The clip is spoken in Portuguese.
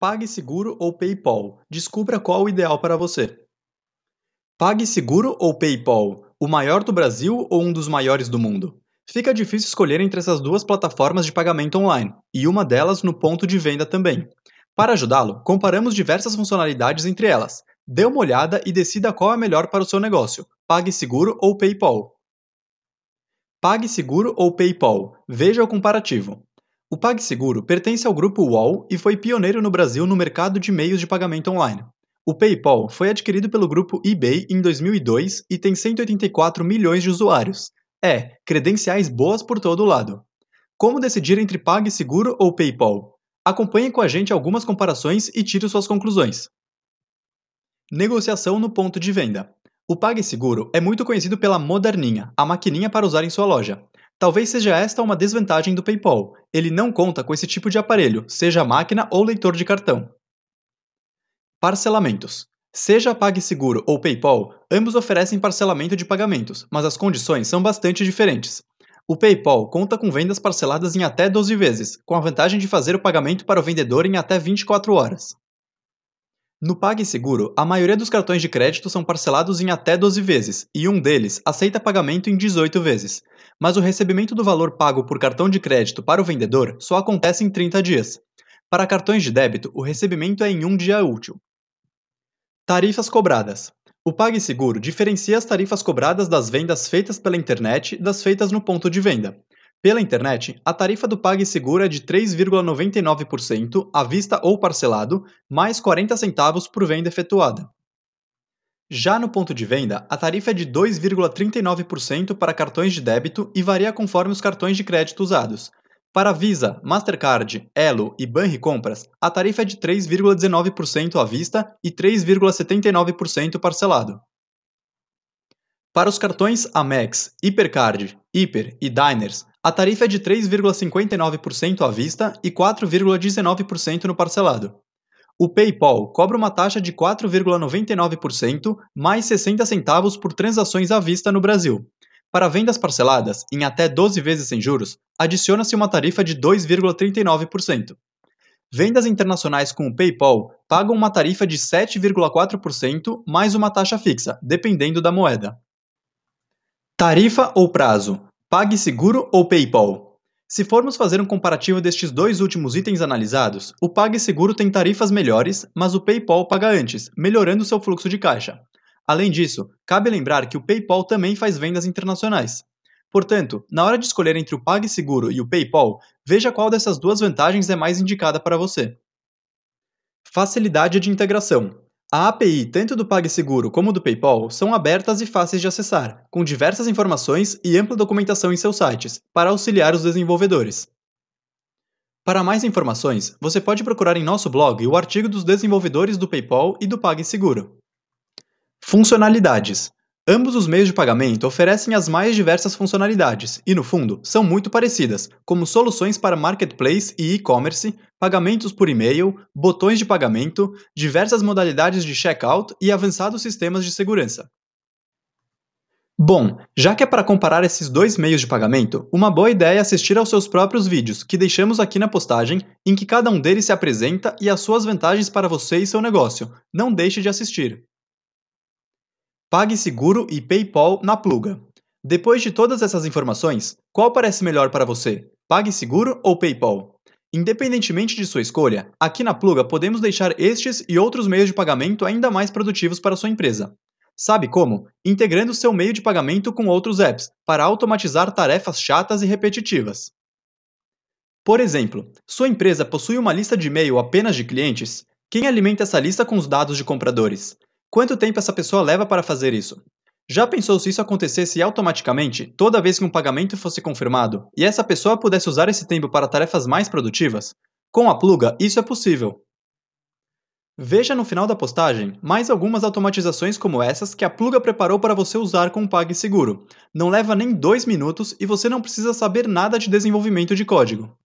PagSeguro ou PayPal? Descubra qual o ideal para você. PagSeguro ou PayPal? O maior do Brasil ou um dos maiores do mundo? Fica difícil escolher entre essas duas plataformas de pagamento online, e uma delas no ponto de venda também. Para ajudá-lo, comparamos diversas funcionalidades entre elas. Dê uma olhada e decida qual é melhor para o seu negócio: PagSeguro ou PayPal. PagSeguro ou PayPal? Veja o comparativo. O PagSeguro pertence ao grupo UOL e foi pioneiro no Brasil no mercado de meios de pagamento online. O PayPal foi adquirido pelo grupo eBay em 2002 e tem 184 milhões de usuários. É, credenciais boas por todo lado. Como decidir entre PagSeguro ou PayPal? Acompanhe com a gente algumas comparações e tire suas conclusões. Negociação no ponto de venda. O PagSeguro é muito conhecido pela moderninha, a maquininha para usar em sua loja. Talvez seja esta uma desvantagem do PayPal. Ele não conta com esse tipo de aparelho, seja máquina ou leitor de cartão. Parcelamentos. Seja PagSeguro ou PayPal, ambos oferecem parcelamento de pagamentos, mas as condições são bastante diferentes. O PayPal conta com vendas parceladas em até 12 vezes, com a vantagem de fazer o pagamento para o vendedor em até 24 horas. No PagSeguro, a maioria dos cartões de crédito são parcelados em até 12 vezes, e um deles aceita pagamento em 18 vezes. Mas o recebimento do valor pago por cartão de crédito para o vendedor só acontece em 30 dias. Para cartões de débito, o recebimento é em um dia útil. Tarifas cobradas. O PagSeguro diferencia as tarifas cobradas das vendas feitas pela internet das feitas no ponto de venda. Pela internet, a tarifa do PagSeguro é de 3,99% à vista ou parcelado, mais 40 centavos por venda efetuada. Já no ponto de venda, a tarifa é de 2,39% para cartões de débito e varia conforme os cartões de crédito usados. Para Visa, Mastercard, Elo e Banricompras, a tarifa é de 3,19% à vista e 3,79% parcelado. Para os cartões Amex, Hipercard, Hiper e Diners, a tarifa é de 3,59% à vista e 4,19% no parcelado. O PayPal cobra uma taxa de 4,99% mais 60 centavos por transações à vista no Brasil. Para vendas parceladas, em até 12 vezes sem juros, adiciona-se uma tarifa de 2,39%. Vendas internacionais com o PayPal pagam uma tarifa de 7,4% mais uma taxa fixa, dependendo da moeda. Tarifa ou prazo? PagSeguro ou PayPal? Se formos fazer um comparativo destes dois últimos itens analisados, o PagSeguro tem tarifas melhores, mas o PayPal paga antes, melhorando seu fluxo de caixa. Além disso, cabe lembrar que o PayPal também faz vendas internacionais. Portanto, na hora de escolher entre o PagSeguro e o PayPal, veja qual dessas duas vantagens é mais indicada para você. Facilidade de integração. A API tanto do PagSeguro como do PayPal são abertas e fáceis de acessar, com diversas informações e ampla documentação em seus sites, para auxiliar os desenvolvedores. Para mais informações, você pode procurar em nosso blog o artigo dos desenvolvedores do PayPal e do PagSeguro. Funcionalidades. Ambos os meios de pagamento oferecem as mais diversas funcionalidades e, no fundo, são muito parecidas, como soluções para marketplace e e-commerce, pagamentos por e-mail, botões de pagamento, diversas modalidades de checkout e avançados sistemas de segurança. Bom, já que é para comparar esses dois meios de pagamento, uma boa ideia é assistir aos seus próprios vídeos, que deixamos aqui na postagem, em que cada um deles se apresenta e as suas vantagens para você e seu negócio. Não deixe de assistir. PagSeguro e PayPal na pluga. Depois de todas essas informações, qual parece melhor para você? PagSeguro ou PayPal? Independentemente de sua escolha, aqui na Pluga podemos deixar estes e outros meios de pagamento ainda mais produtivos para sua empresa. Sabe como? Integrando seu meio de pagamento com outros apps, para automatizar tarefas chatas e repetitivas. Por exemplo, sua empresa possui uma lista de e-mail apenas de clientes? Quem alimenta essa lista com os dados de compradores? Quanto tempo essa pessoa leva para fazer isso? Já pensou se isso acontecesse automaticamente toda vez que um pagamento fosse confirmado e essa pessoa pudesse usar esse tempo para tarefas mais produtivas? Com a Pluga, isso é possível. Veja no final da postagem mais algumas automatizações como essas que a Pluga preparou para você usar com o PagSeguro. Não leva nem dois minutos e você não precisa saber nada de desenvolvimento de código.